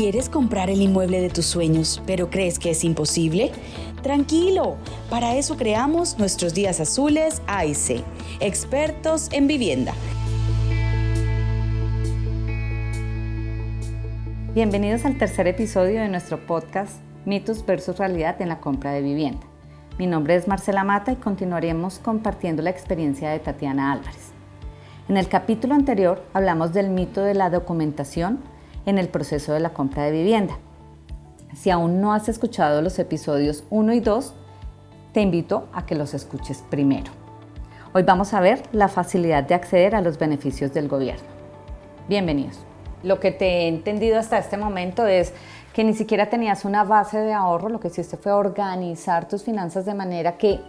¿Quieres comprar el inmueble de tus sueños, pero crees que es imposible? Tranquilo, para eso creamos nuestros días azules AIC, expertos en vivienda. Bienvenidos al tercer episodio de nuestro podcast Mitos versus Realidad en la compra de vivienda. Mi nombre es Marcela Mata y continuaremos compartiendo la experiencia de Tatiana Álvarez. En el capítulo anterior hablamos del mito de la documentación en el proceso de la compra de vivienda. Si aún no has escuchado los episodios 1 y 2, te invito a que los escuches primero. Hoy vamos a ver la facilidad de acceder a los beneficios del gobierno. Bienvenidos. Lo que te he entendido hasta este momento es que ni siquiera tenías una base de ahorro, lo que hiciste fue organizar tus finanzas de manera que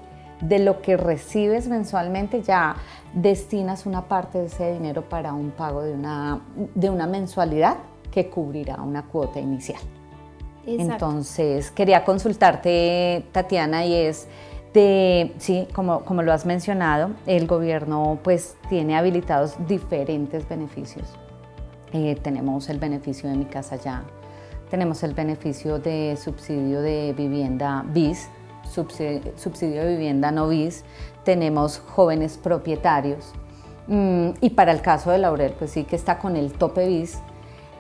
de lo que recibes mensualmente ya destinas una parte de ese dinero para un pago de una, de una mensualidad que cubrirá una cuota inicial. Entonces, quería consultarte, Tatiana, y es de, sí, como, como lo has mencionado, el gobierno pues tiene habilitados diferentes beneficios. Eh, tenemos el beneficio de mi casa ya, tenemos el beneficio de subsidio de vivienda BIS, subsidio, subsidio de vivienda no BIS, tenemos jóvenes propietarios mm, y para el caso de Laurel pues sí que está con el tope BIS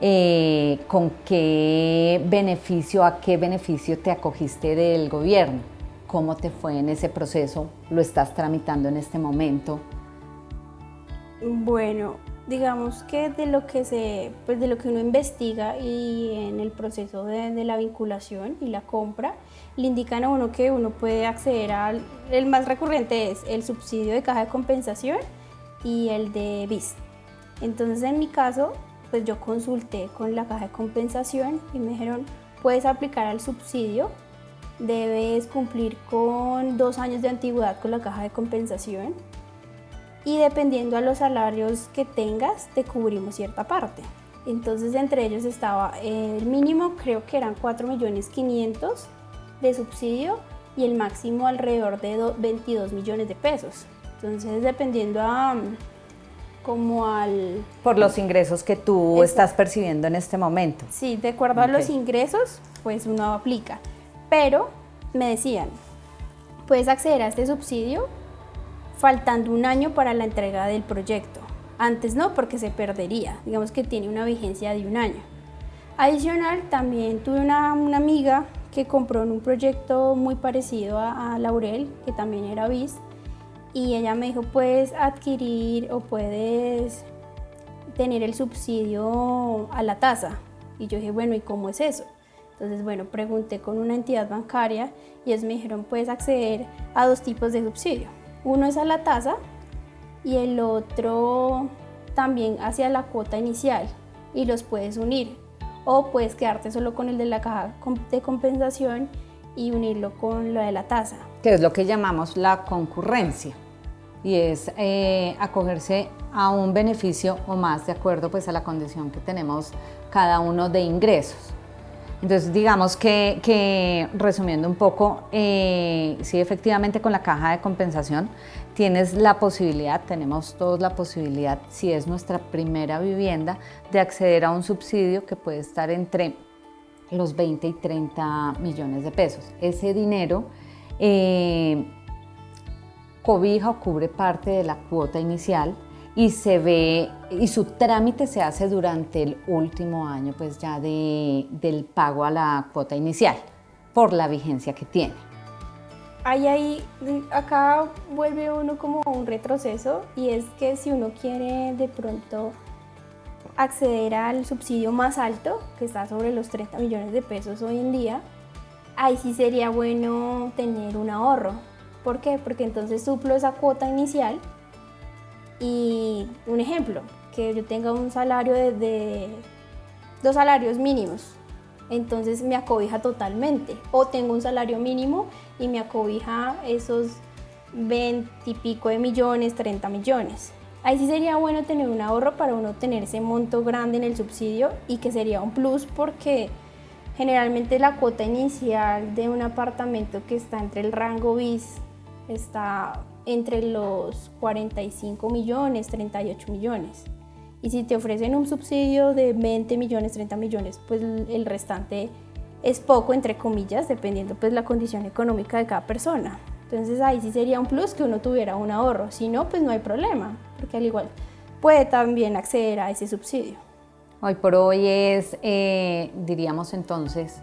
eh, con qué beneficio, a qué beneficio te acogiste del gobierno, cómo te fue en ese proceso, lo estás tramitando en este momento. Bueno, digamos que de lo que se, pues de lo que uno investiga y en el proceso de, de, la vinculación y la compra, le indican a uno que uno puede acceder al, el más recurrente es el subsidio de caja de compensación y el de BIS. Entonces en mi caso pues yo consulté con la caja de compensación y me dijeron, puedes aplicar al subsidio, debes cumplir con dos años de antigüedad con la caja de compensación y dependiendo a los salarios que tengas, te cubrimos cierta parte. Entonces entre ellos estaba el mínimo, creo que eran 4 millones 500 de subsidio y el máximo alrededor de 22 millones de pesos. Entonces dependiendo a como al... Por los ingresos que tú estás percibiendo en este momento. Sí, de acuerdo a los ingresos, pues uno aplica. Pero me decían, puedes acceder a este subsidio faltando un año para la entrega del proyecto. Antes no, porque se perdería. Digamos que tiene una vigencia de un año. Adicional, también tuve una, amiga que compró en un proyecto muy parecido a, a Laurel, que también era BIS, y ella me dijo, puedes adquirir o puedes tener el subsidio a la tasa. Y yo dije, bueno, ¿y cómo es eso? Entonces, bueno, pregunté con una entidad bancaria y ellos me dijeron, puedes acceder a dos tipos de subsidio. Uno es a la tasa y el otro también hacia la cuota inicial y los puedes unir. O puedes quedarte solo con el de la caja de compensación y unirlo con lo de la tasa. Que es lo que llamamos la concurrencia y es eh, acogerse a un beneficio o más de acuerdo pues a la condición que tenemos cada uno de ingresos. Entonces digamos que, resumiendo un poco, eh, sí efectivamente con la caja de compensación tienes la posibilidad, tenemos todos la posibilidad, si es nuestra primera vivienda, de acceder a un subsidio que puede estar entre los 20 y 30 millones de pesos. Ese dinero eh, cobija o cubre parte de la cuota inicial y se ve y su trámite se hace durante el último año pues ya de, del pago a la cuota inicial por la vigencia que tiene. Ahí, ahí, acá vuelve uno como un retroceso y es que si uno quiere de pronto acceder al subsidio más alto, que está sobre los 30 millones de pesos hoy en día, ahí sí sería bueno tener un ahorro. ¿Por qué? Porque entonces suplo esa cuota inicial y un ejemplo, que yo tenga un salario de, dos salarios mínimos, entonces me acobija totalmente. O tengo un salario mínimo y me acobija esos 20 y pico de millones, 30 millones. Ahí sí sería bueno tener un ahorro para uno tener ese monto grande en el subsidio y que sería un plus porque generalmente la cuota inicial de un apartamento que está entre el rango BIS está entre los 45 millones, 38 millones. Y si te ofrecen un subsidio de 20 millones, 30 millones, pues el restante es poco, entre comillas, dependiendo pues la condición económica de cada persona. Entonces ahí sí sería un plus que uno tuviera un ahorro. Si no, pues no hay problema, porque al igual puede también acceder a ese subsidio. Hoy por hoy es, eh, diríamos entonces,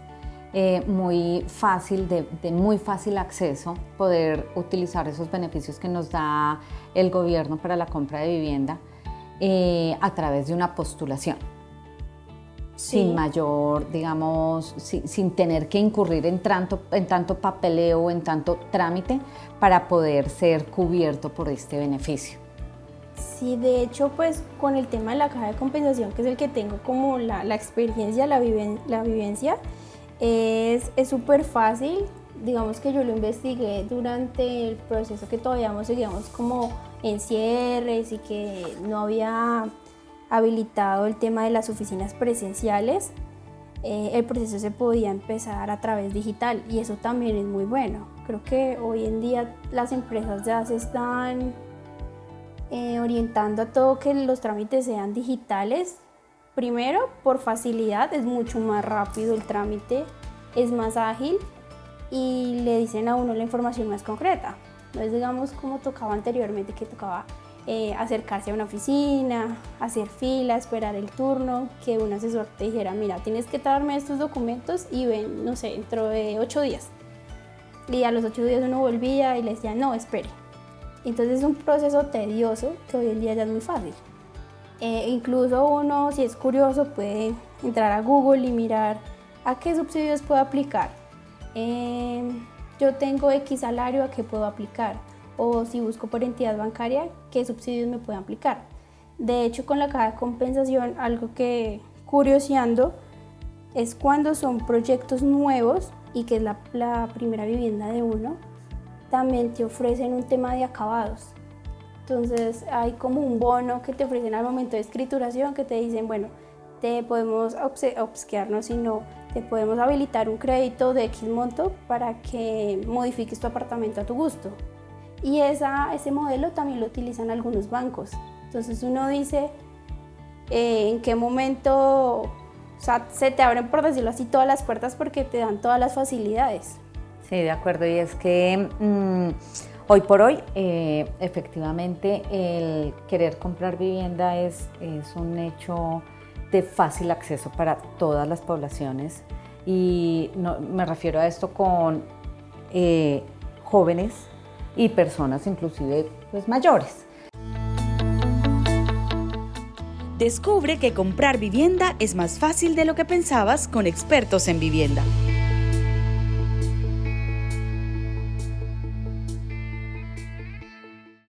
eh, muy fácil, de, muy fácil acceso, poder utilizar esos beneficios que nos da el gobierno para la compra de vivienda eh, a través de una postulación. Sin mayor, digamos, sin, tener que incurrir en tanto, en tanto papeleo, en tanto trámite para poder ser cubierto por este beneficio. Sí, de hecho, pues con el tema de la caja de compensación, que es el que tengo como la, la experiencia, la, la vivencia, es súper fácil, digamos que yo lo investigué durante el proceso que todavía seguíamos como en cierres y que no había habilitado el tema de las oficinas presenciales, eh, el proceso se podía empezar a través digital y eso también es muy bueno. Creo que hoy en día las empresas ya se están eh, orientando a todo que los trámites sean digitales Primero, por facilidad, es mucho más rápido el trámite, es más ágil y le dicen a uno la información más concreta. No es, digamos, como tocaba anteriormente, que tocaba eh, acercarse a una oficina, hacer fila, esperar el turno, que un asesor te dijera, mira, tienes que darme estos documentos y ven, no sé, dentro de ocho días. Y a los ocho días uno volvía y le decía, no, espere. Entonces es un proceso tedioso que hoy en día ya es muy fácil. Eh, incluso uno, si es curioso, puede entrar a Google y mirar a qué subsidios puedo aplicar. Em, yo tengo X salario, ¿a qué puedo aplicar? O si busco por entidad bancaria, ¿qué subsidios me pueden aplicar? De hecho, con la caja de compensación, algo que curioseando es cuando son proyectos nuevos y que es la, la primera vivienda de uno, también te ofrecen un tema de acabados. Entonces hay como un bono que te ofrecen al momento de escrituración que te dicen, bueno, te podemos obsequiarnos, sino te podemos habilitar un crédito de X monto para que modifiques tu apartamento a tu gusto. Y esa, ese modelo también lo utilizan algunos bancos. Entonces uno dice eh, en qué momento se te abren, por decirlo así, todas las puertas porque te dan todas las facilidades. Sí, de acuerdo. Y es que... Mm, Hoy por hoy, eh, efectivamente, el querer comprar vivienda es, es un hecho de fácil acceso para todas las poblaciones y me refiero a esto con eh, jóvenes y personas inclusive pues, mayores. Descubre que comprar vivienda es más fácil de lo que pensabas con expertos en vivienda.